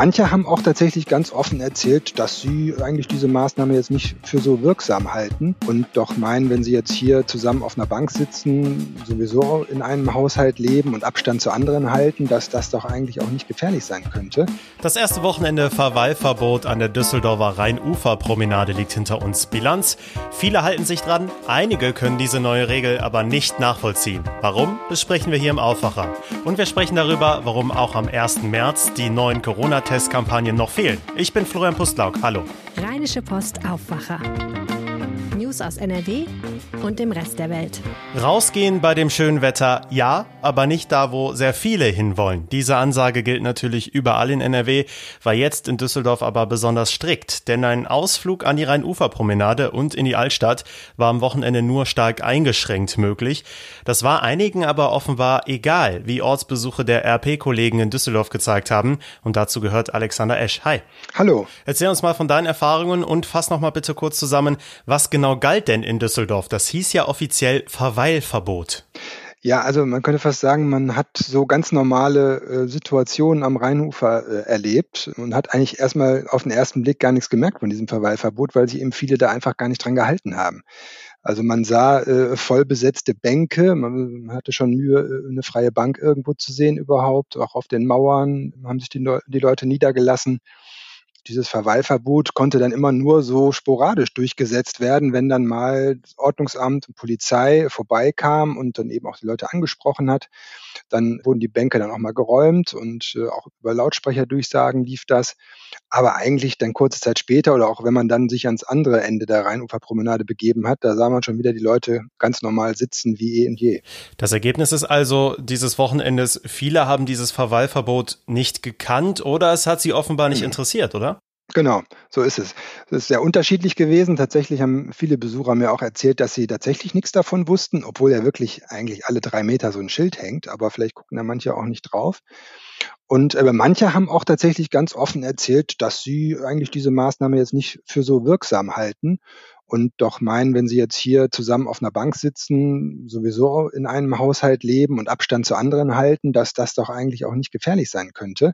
Manche haben auch tatsächlich ganz offen erzählt, dass sie eigentlich diese Maßnahme jetzt nicht für so wirksam halten und doch meinen, wenn sie jetzt hier zusammen auf einer Bank sitzen, sowieso in einem Haushalt leben und Abstand zu anderen halten, dass das doch eigentlich auch nicht gefährlich sein könnte. Das erste Wochenende Verweilverbot an der Düsseldorfer Rheinuferpromenade liegt hinter uns. Bilanz. Viele halten sich dran, einige können diese neue Regel aber nicht nachvollziehen. Warum? Besprechen wir hier im Aufwacher. Und wir sprechen darüber, warum auch am 1. März die neuen Corona-Testkampagnen noch fehlen. Ich bin Florian Pustlauk. Hallo. Rheinische Post Aufwacher. News aus NRW und dem Rest der Welt. Rausgehen bei dem schönen Wetter, ja, aber nicht da, wo sehr viele hinwollen. Diese Ansage gilt natürlich überall in NRW, war jetzt in Düsseldorf aber besonders strikt, denn ein Ausflug an die Rheinuferpromenade und in die Altstadt war am Wochenende nur stark eingeschränkt möglich. Das war einigen aber offenbar egal, wie Ortsbesuche der RP-Kollegen in Düsseldorf gezeigt haben. Und dazu gehört Alexander Esch. Hi. Hallo. Erzähl uns mal von deinen Erfahrungen und fass noch mal bitte kurz zusammen, was genau galt denn in Düsseldorf? Das hieß ja offiziell Verweilverbot. Ja, also man könnte fast sagen, man hat so ganz normale äh, Situationen am Rheinufer äh, erlebt und hat eigentlich erstmal auf den ersten Blick gar nichts gemerkt von diesem Verweilverbot, weil sich eben viele da einfach gar nicht dran gehalten haben. Also man sah äh, voll besetzte Bänke, man hatte schon Mühe, äh, eine freie Bank irgendwo zu sehen überhaupt, auch auf den Mauern haben sich die, die Leute niedergelassen dieses Verweilverbot konnte dann immer nur so sporadisch durchgesetzt werden, wenn dann mal Ordnungsamt und Polizei vorbeikam und dann eben auch die Leute angesprochen hat. Dann wurden die Bänke dann auch mal geräumt und äh, auch über Lautsprecherdurchsagen lief das. Aber eigentlich dann kurze Zeit später oder auch wenn man dann sich ans andere Ende der Rheinuferpromenade begeben hat, da sah man schon wieder die Leute ganz normal sitzen wie eh und je. Das Ergebnis ist also dieses Wochenendes, viele haben dieses Verweilverbot nicht gekannt oder es hat sie offenbar nicht mhm. interessiert, oder? Genau, so ist es. Es ist sehr unterschiedlich gewesen. Tatsächlich haben viele Besucher mir auch erzählt, dass sie tatsächlich nichts davon wussten, obwohl ja wirklich eigentlich alle drei Meter so ein Schild hängt. Aber vielleicht gucken da manche auch nicht drauf. Und äh, manche haben auch tatsächlich ganz offen erzählt, dass sie eigentlich diese Maßnahme jetzt nicht für so wirksam halten und doch meinen, wenn sie jetzt hier zusammen auf einer Bank sitzen, sowieso in einem Haushalt leben und Abstand zu anderen halten, dass das doch eigentlich auch nicht gefährlich sein könnte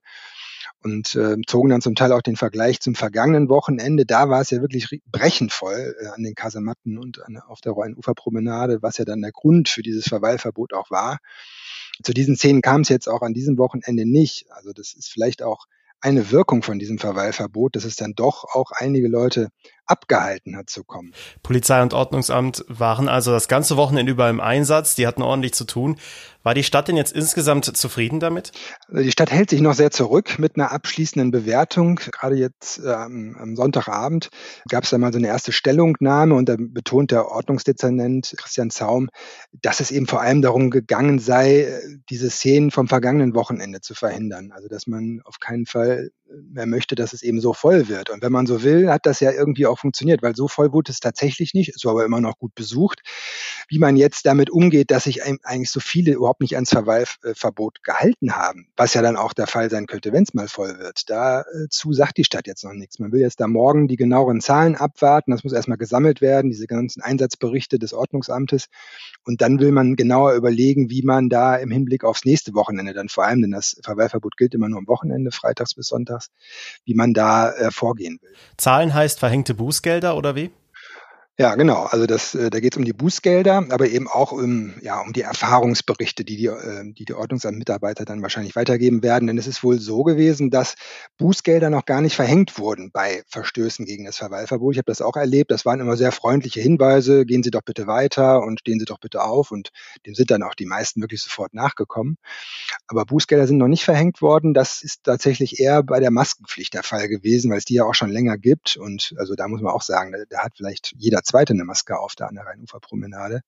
und äh, zogen dann zum Teil auch den Vergleich zum vergangenen Wochenende. Da war es ja wirklich brechend voll äh, an den Kasematten und an, auf der Rheinuferpromenade, was ja dann der Grund für dieses Verweilverbot auch war. Zu diesen Szenen kam es jetzt auch an diesem Wochenende nicht. Also das ist vielleicht auch eine Wirkung von diesem Verweilverbot, dass es dann doch auch einige Leute abgehalten hat zu kommen. Polizei und Ordnungsamt waren also das ganze Wochenende über im Einsatz, die hatten ordentlich zu tun. War die Stadt denn jetzt insgesamt zufrieden damit? Also die Stadt hält sich noch sehr zurück mit einer abschließenden Bewertung. Gerade jetzt ähm, am Sonntagabend gab es da mal so eine erste Stellungnahme und da betont der Ordnungsdezernent Christian Zaum, dass es eben vor allem darum gegangen sei, diese Szenen vom vergangenen Wochenende zu verhindern. Also dass man auf keinen Fall mehr möchte, dass es eben so voll wird. Und wenn man so will, hat das ja irgendwie auch funktioniert, weil so voll wurde es tatsächlich nicht, es war aber immer noch gut besucht. Wie man jetzt damit umgeht, dass sich eigentlich so viele überhaupt nicht ans Verweilverbot gehalten haben, was ja dann auch der Fall sein könnte, wenn es mal voll wird. Dazu sagt die Stadt jetzt noch nichts. Man will jetzt da morgen die genaueren Zahlen abwarten. Das muss erstmal gesammelt werden, diese ganzen Einsatzberichte des Ordnungsamtes. Und dann will man genauer überlegen, wie man da im Hinblick aufs nächste Wochenende dann vor allem, denn das Verweilverbot gilt immer nur am Wochenende, freitags bis sonntags, wie man da äh, vorgehen will. Zahlen heißt verhängte Bußgelder oder wie? Ja, genau. Also das, äh, da geht es um die Bußgelder, aber eben auch um, ja, um die Erfahrungsberichte, die die, äh, die, die Ordnungsamtmitarbeiter dann wahrscheinlich weitergeben werden. Denn es ist wohl so gewesen, dass Bußgelder noch gar nicht verhängt wurden bei Verstößen gegen das Verweilverbot. Ich habe das auch erlebt. Das waren immer sehr freundliche Hinweise. Gehen Sie doch bitte weiter und stehen Sie doch bitte auf. Und dem sind dann auch die meisten wirklich sofort nachgekommen. Aber Bußgelder sind noch nicht verhängt worden. Das ist tatsächlich eher bei der Maskenpflicht der Fall gewesen, weil es die ja auch schon länger gibt. Und also da muss man auch sagen, da, da hat vielleicht jeder zweite eine Maske auf da an der Rheinuferpromenade.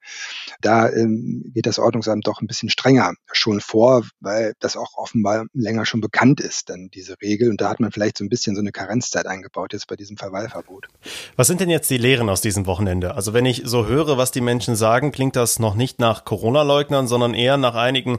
Da ähm, geht das Ordnungsamt doch ein bisschen strenger schon vor, weil das auch offenbar länger schon bekannt ist, dann diese Regel. Und da hat man vielleicht so ein bisschen so eine Karenzzeit eingebaut jetzt bei diesem Verweilverbot. Was sind denn jetzt die Lehren aus diesem Wochenende? Also wenn ich so höre, was die Menschen sagen, klingt das noch nicht nach Corona-Leugnern, sondern eher nach einigen,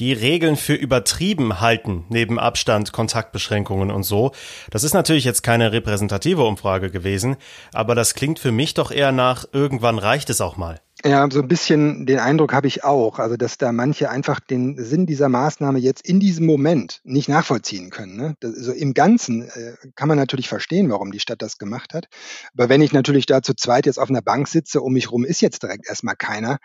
die Regeln für übertrieben halten, neben Abstand, Kontaktbeschränkungen und so. Das ist natürlich jetzt keine repräsentative Umfrage gewesen, aber das klingt für mich doch eher nach, irgendwann reicht es auch mal. Ja, so ein bisschen den Eindruck habe ich auch. Also, dass da manche einfach den Sinn dieser Maßnahme jetzt in diesem Moment nicht nachvollziehen können. Ne? Das, also Im Ganzen äh, kann man natürlich verstehen, warum die Stadt das gemacht hat. Aber wenn ich natürlich da zu zweit jetzt auf einer Bank sitze, um mich rum ist jetzt direkt erstmal keiner,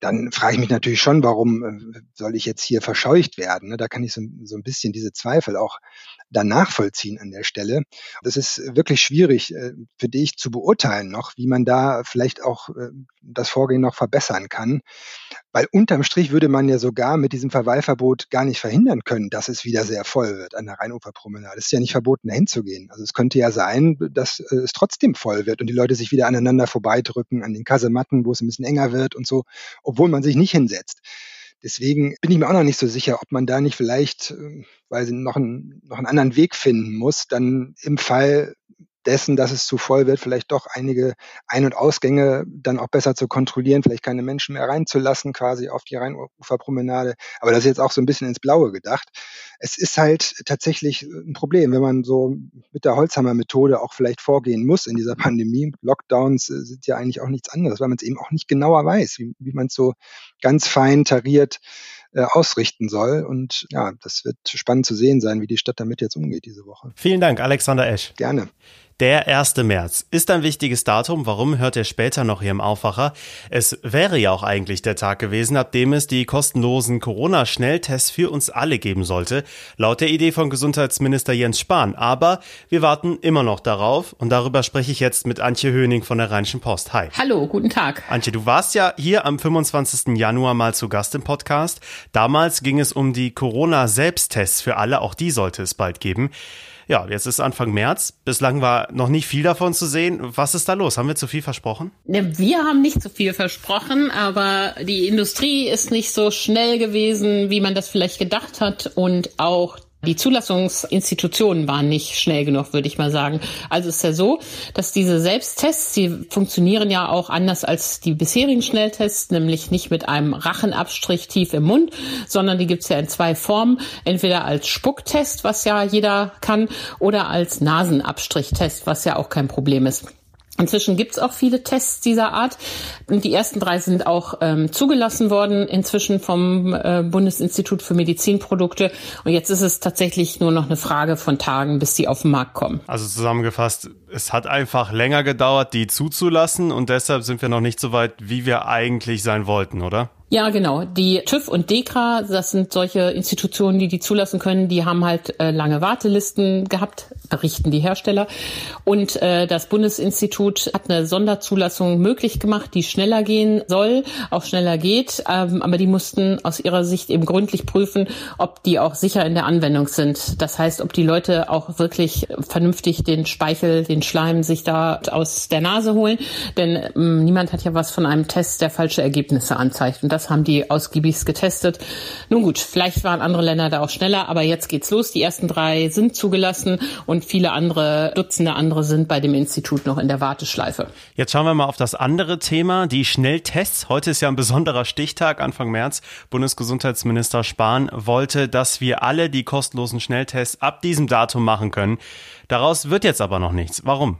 dann frage ich mich natürlich schon, warum äh, soll ich jetzt hier verscheucht werden? Ne? Da kann ich so, so ein bisschen diese Zweifel auch dann nachvollziehen an der Stelle. Das ist wirklich schwierig äh, für dich zu beurteilen noch, wie man da vielleicht auch äh, das Vorgehen noch verbessern kann. Weil unterm Strich würde man ja sogar mit diesem Verweilverbot gar nicht verhindern können, dass es wieder sehr voll wird an der Rheinuferpromenade. Es ist ja nicht verboten, dahin zu gehen. Also es könnte ja sein, dass äh, es trotzdem voll wird und die Leute sich wieder aneinander vorbeidrücken an den Kasematten, wo es ein bisschen enger wird und so, obwohl man sich nicht hinsetzt. Deswegen bin ich mir auch noch nicht so sicher, ob man da nicht vielleicht, ähm, weil sie noch einen, noch einen anderen Weg finden muss, dann im Fall dessen, dass es zu voll wird, vielleicht doch einige Ein- und Ausgänge dann auch besser zu kontrollieren, vielleicht keine Menschen mehr reinzulassen, quasi auf die Rheinuferpromenade. Aber das ist jetzt auch so ein bisschen ins Blaue gedacht. Es ist halt tatsächlich ein Problem, wenn man so mit der Holzhammer-Methode auch vielleicht vorgehen muss in dieser Pandemie. Lockdowns äh, sind ja eigentlich auch nichts anderes, weil man es eben auch nicht genauer weiß, wie, wie man es so ganz fein tariert äh, ausrichten soll. Und ja, das wird spannend zu sehen sein, wie die Stadt damit jetzt umgeht diese Woche. Vielen Dank, Alexander Esch. Gerne. Der 1. März ist ein wichtiges Datum. Warum hört ihr später noch hier im Aufwacher? Es wäre ja auch eigentlich der Tag gewesen, ab dem es die kostenlosen Corona-Schnelltests für uns alle geben sollte, laut der Idee von Gesundheitsminister Jens Spahn. Aber wir warten immer noch darauf und darüber spreche ich jetzt mit Antje Höning von der Rheinischen Post. Hi. Hallo, guten Tag. Antje, du warst ja hier am 25. Januar mal zu Gast im Podcast. Damals ging es um die Corona-Selbsttests für alle. Auch die sollte es bald geben. Ja, jetzt ist Anfang März. Bislang war noch nicht viel davon zu sehen. Was ist da los? Haben wir zu viel versprochen? Wir haben nicht zu viel versprochen, aber die Industrie ist nicht so schnell gewesen, wie man das vielleicht gedacht hat. Und auch die Zulassungsinstitutionen waren nicht schnell genug, würde ich mal sagen. Also es ist ja so, dass diese Selbsttests, die funktionieren ja auch anders als die bisherigen Schnelltests, nämlich nicht mit einem Rachenabstrich tief im Mund, sondern die gibt's ja in zwei Formen. Entweder als Spucktest, was ja jeder kann, oder als Nasenabstrichtest, was ja auch kein Problem ist. Inzwischen gibt's auch viele Tests dieser Art. Die ersten drei sind auch ähm, zugelassen worden, inzwischen vom äh, Bundesinstitut für Medizinprodukte. Und jetzt ist es tatsächlich nur noch eine Frage von Tagen, bis die auf den Markt kommen. Also zusammengefasst, es hat einfach länger gedauert, die zuzulassen und deshalb sind wir noch nicht so weit, wie wir eigentlich sein wollten, oder? Ja, genau. Die TÜV und DEKRA, das sind solche Institutionen, die die zulassen können, die haben halt äh, lange Wartelisten gehabt, berichten die Hersteller. Und äh, das Bundesinstitut hat eine Sonderzulassung möglich gemacht, die schneller gehen soll, auch schneller geht. Ähm, aber die mussten aus ihrer Sicht eben gründlich prüfen, ob die auch sicher in der Anwendung sind. Das heißt, ob die Leute auch wirklich vernünftig den Speichel, den Schleim sich da aus der Nase holen. Denn ähm, niemand hat ja was von einem Test, der falsche Ergebnisse anzeigt. Und das das haben die ausgiebigst getestet. Nun gut, vielleicht waren andere Länder da auch schneller, aber jetzt geht's los. Die ersten drei sind zugelassen und viele andere, Dutzende andere sind bei dem Institut noch in der Warteschleife. Jetzt schauen wir mal auf das andere Thema, die Schnelltests. Heute ist ja ein besonderer Stichtag, Anfang März. Bundesgesundheitsminister Spahn wollte, dass wir alle die kostenlosen Schnelltests ab diesem Datum machen können. Daraus wird jetzt aber noch nichts. Warum?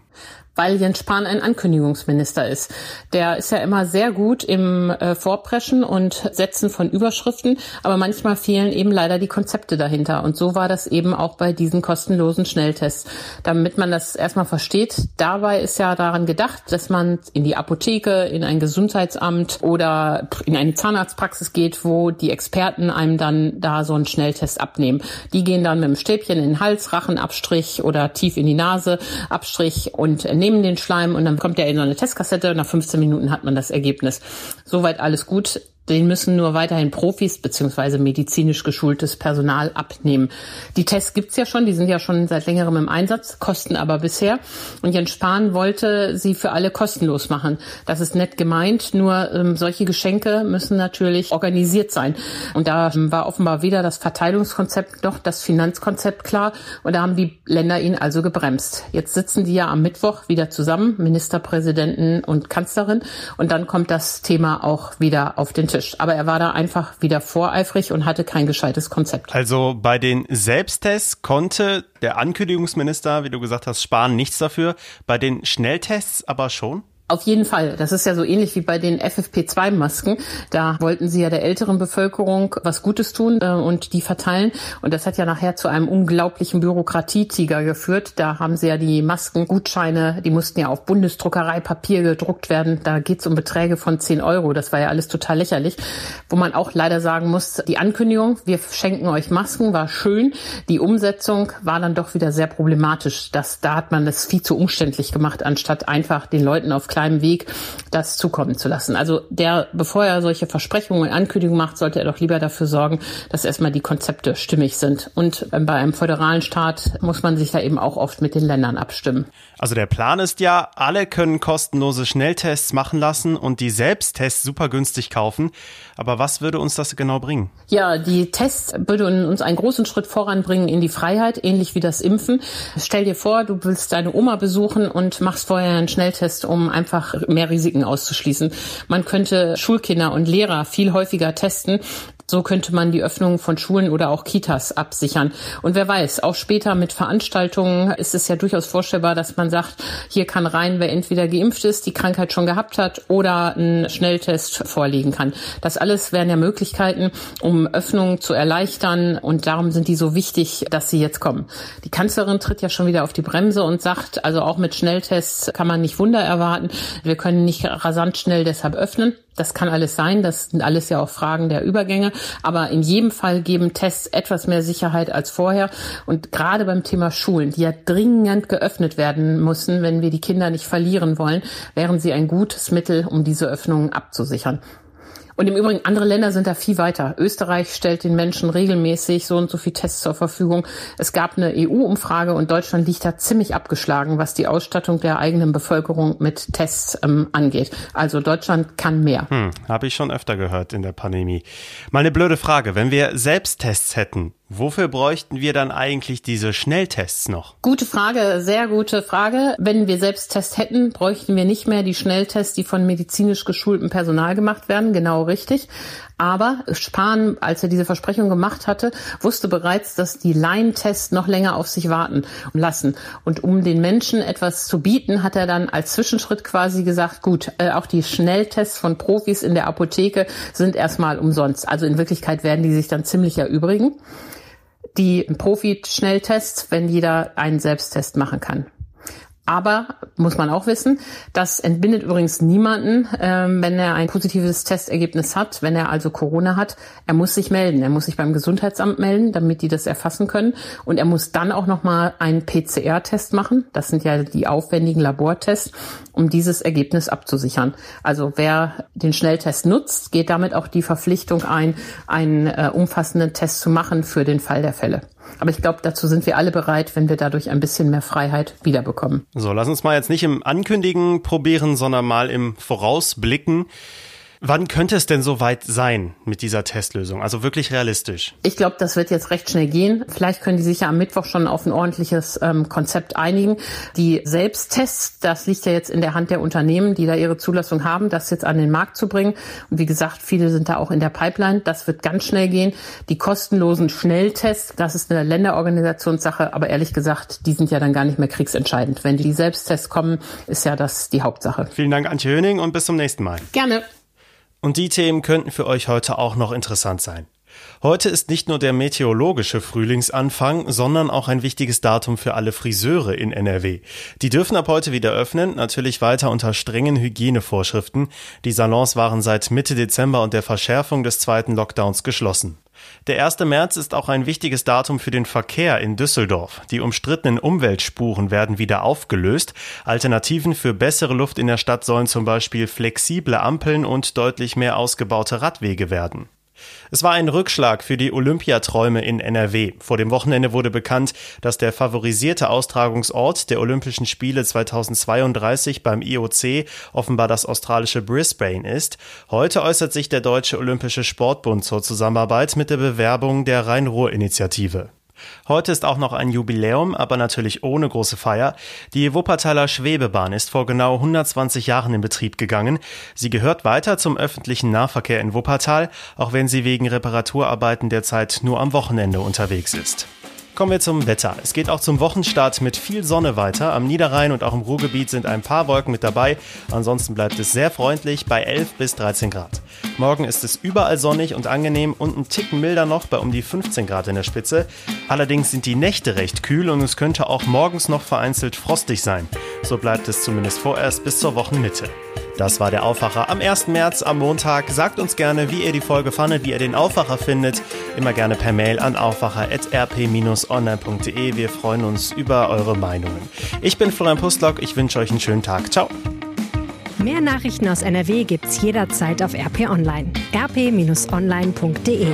weil Jens Spahn ein Ankündigungsminister ist. Der ist ja immer sehr gut im äh, Vorpreschen und Setzen von Überschriften, aber manchmal fehlen eben leider die Konzepte dahinter. Und so war das eben auch bei diesen kostenlosen Schnelltests. Damit man das erstmal versteht, dabei ist ja daran gedacht, dass man in die Apotheke, in ein Gesundheitsamt oder in eine Zahnarztpraxis geht, wo die Experten einem dann da so einen Schnelltest abnehmen. Die gehen dann mit dem Stäbchen in den Hals, Rachenabstrich oder tief in die Nase, Abstrich und nehmen den Schleim und dann kommt der in so eine Testkassette und nach 15 Minuten hat man das Ergebnis. Soweit alles gut. Den müssen nur weiterhin Profis beziehungsweise medizinisch geschultes Personal abnehmen. Die Tests gibt's ja schon, die sind ja schon seit längerem im Einsatz, kosten aber bisher. Und Jens Spahn wollte sie für alle kostenlos machen. Das ist nett gemeint, nur ähm, solche Geschenke müssen natürlich organisiert sein. Und da ähm, war offenbar weder das Verteilungskonzept noch das Finanzkonzept klar. Und da haben die Länder ihn also gebremst. Jetzt sitzen die ja am Mittwoch wieder zusammen, Ministerpräsidenten und Kanzlerin. Und dann kommt das Thema auch wieder auf den Tisch. Aber er war da einfach wieder voreifrig und hatte kein gescheites Konzept. Also bei den Selbsttests konnte der Ankündigungsminister, wie du gesagt hast, sparen nichts dafür. Bei den Schnelltests aber schon? Auf jeden Fall. Das ist ja so ähnlich wie bei den FFP2-Masken. Da wollten sie ja der älteren Bevölkerung was Gutes tun äh, und die verteilen. Und das hat ja nachher zu einem unglaublichen Bürokratietiger geführt. Da haben sie ja die Maskengutscheine, die mussten ja auf Bundesdruckereipapier gedruckt werden. Da geht es um Beträge von 10 Euro. Das war ja alles total lächerlich. Wo man auch leider sagen muss, die Ankündigung, wir schenken euch Masken, war schön. Die Umsetzung war dann doch wieder sehr problematisch. Das, da hat man das viel zu umständlich gemacht, anstatt einfach den Leuten auf kleinem Weg das zukommen zu lassen. Also der, bevor er solche Versprechungen und Ankündigungen macht, sollte er doch lieber dafür sorgen, dass erstmal die Konzepte stimmig sind. Und ähm, bei einem föderalen Staat muss man sich da eben auch oft mit den Ländern abstimmen. Also der Plan ist ja, alle können kostenlose Schnelltests machen lassen und die Selbsttests super günstig kaufen. Aber was würde uns das genau bringen? Ja, die Tests würden uns einen großen Schritt voranbringen in die Freiheit, ähnlich wie das Impfen. Stell dir vor, du willst deine Oma besuchen und machst vorher einen Schnelltest, um einfach mehr Risiken auszuschließen. Man könnte Schulkinder und Lehrer viel häufiger testen, so könnte man die Öffnung von Schulen oder auch Kitas absichern. Und wer weiß, auch später mit Veranstaltungen ist es ja durchaus vorstellbar, dass man sagt, hier kann rein, wer entweder geimpft ist, die Krankheit schon gehabt hat oder einen Schnelltest vorlegen kann. Das alles wären ja Möglichkeiten, um Öffnungen zu erleichtern. Und darum sind die so wichtig, dass sie jetzt kommen. Die Kanzlerin tritt ja schon wieder auf die Bremse und sagt, also auch mit Schnelltests kann man nicht Wunder erwarten. Wir können nicht rasant schnell deshalb öffnen. Das kann alles sein, das sind alles ja auch Fragen der Übergänge, aber in jedem Fall geben Tests etwas mehr Sicherheit als vorher. Und gerade beim Thema Schulen, die ja dringend geöffnet werden müssen, wenn wir die Kinder nicht verlieren wollen, wären sie ein gutes Mittel, um diese Öffnungen abzusichern. Und im Übrigen, andere Länder sind da viel weiter. Österreich stellt den Menschen regelmäßig so und so viel Tests zur Verfügung. Es gab eine EU-Umfrage und Deutschland liegt da ziemlich abgeschlagen, was die Ausstattung der eigenen Bevölkerung mit Tests ähm, angeht. Also Deutschland kann mehr. Hm, Habe ich schon öfter gehört in der Pandemie. Mal eine blöde Frage. Wenn wir Selbsttests hätten, Wofür bräuchten wir dann eigentlich diese Schnelltests noch? Gute Frage, sehr gute Frage. Wenn wir Selbsttests hätten, bräuchten wir nicht mehr die Schnelltests, die von medizinisch geschultem Personal gemacht werden. Genau richtig. Aber Spahn, als er diese Versprechung gemacht hatte, wusste bereits, dass die Laientests noch länger auf sich warten lassen. Und um den Menschen etwas zu bieten, hat er dann als Zwischenschritt quasi gesagt, gut, äh, auch die Schnelltests von Profis in der Apotheke sind erstmal umsonst. Also in Wirklichkeit werden die sich dann ziemlich erübrigen die Profi-Schnelltests, wenn jeder einen Selbsttest machen kann. Aber muss man auch wissen, das entbindet übrigens niemanden, ähm, wenn er ein positives Testergebnis hat, wenn er also Corona hat. Er muss sich melden. Er muss sich beim Gesundheitsamt melden, damit die das erfassen können. Und er muss dann auch nochmal einen PCR-Test machen. Das sind ja die aufwendigen Labortests, um dieses Ergebnis abzusichern. Also wer den Schnelltest nutzt, geht damit auch die Verpflichtung ein, einen äh, umfassenden Test zu machen für den Fall der Fälle. Aber ich glaube, dazu sind wir alle bereit, wenn wir dadurch ein bisschen mehr Freiheit wiederbekommen. So, lass uns mal jetzt nicht im Ankündigen probieren, sondern mal im Vorausblicken. Wann könnte es denn soweit sein mit dieser Testlösung? Also wirklich realistisch? Ich glaube, das wird jetzt recht schnell gehen. Vielleicht können die sich ja am Mittwoch schon auf ein ordentliches ähm, Konzept einigen. Die Selbsttests, das liegt ja jetzt in der Hand der Unternehmen, die da ihre Zulassung haben, das jetzt an den Markt zu bringen. Und wie gesagt, viele sind da auch in der Pipeline. Das wird ganz schnell gehen. Die kostenlosen Schnelltests, das ist eine Länderorganisationssache, aber ehrlich gesagt, die sind ja dann gar nicht mehr kriegsentscheidend. Wenn die Selbsttests kommen, ist ja das die Hauptsache. Vielen Dank, Antje Höning, und bis zum nächsten Mal. Gerne. Und die Themen könnten für euch heute auch noch interessant sein. Heute ist nicht nur der meteorologische Frühlingsanfang, sondern auch ein wichtiges Datum für alle Friseure in NRW. Die dürfen ab heute wieder öffnen, natürlich weiter unter strengen Hygienevorschriften. Die Salons waren seit Mitte Dezember und der Verschärfung des zweiten Lockdowns geschlossen. Der 1. März ist auch ein wichtiges Datum für den Verkehr in Düsseldorf. Die umstrittenen Umweltspuren werden wieder aufgelöst. Alternativen für bessere Luft in der Stadt sollen zum Beispiel flexible Ampeln und deutlich mehr ausgebaute Radwege werden. Es war ein Rückschlag für die Olympiaträume in NRW. Vor dem Wochenende wurde bekannt, dass der favorisierte Austragungsort der Olympischen Spiele 2032 beim IOC offenbar das australische Brisbane ist. Heute äußert sich der Deutsche Olympische Sportbund zur Zusammenarbeit mit der Bewerbung der Rhein-Ruhr-Initiative. Heute ist auch noch ein Jubiläum, aber natürlich ohne große Feier. Die Wuppertaler Schwebebahn ist vor genau 120 Jahren in Betrieb gegangen. Sie gehört weiter zum öffentlichen Nahverkehr in Wuppertal, auch wenn sie wegen Reparaturarbeiten derzeit nur am Wochenende unterwegs ist. Kommen wir zum Wetter. Es geht auch zum Wochenstart mit viel Sonne weiter. Am Niederrhein und auch im Ruhrgebiet sind ein paar Wolken mit dabei. Ansonsten bleibt es sehr freundlich bei 11 bis 13 Grad. Morgen ist es überall sonnig und angenehm und ein Ticken milder noch bei um die 15 Grad in der Spitze. Allerdings sind die Nächte recht kühl und es könnte auch morgens noch vereinzelt frostig sein. So bleibt es zumindest vorerst bis zur Wochenmitte. Das war der Aufwacher am 1. März am Montag. Sagt uns gerne, wie ihr die Folge fandet, wie ihr den Aufwacher findet. Immer gerne per Mail an aufwacher.rp-online.de. Wir freuen uns über eure Meinungen. Ich bin Florian Pustlock. Ich wünsche euch einen schönen Tag. Ciao. Mehr Nachrichten aus NRW gibt's jederzeit auf RP Online. rp-online.de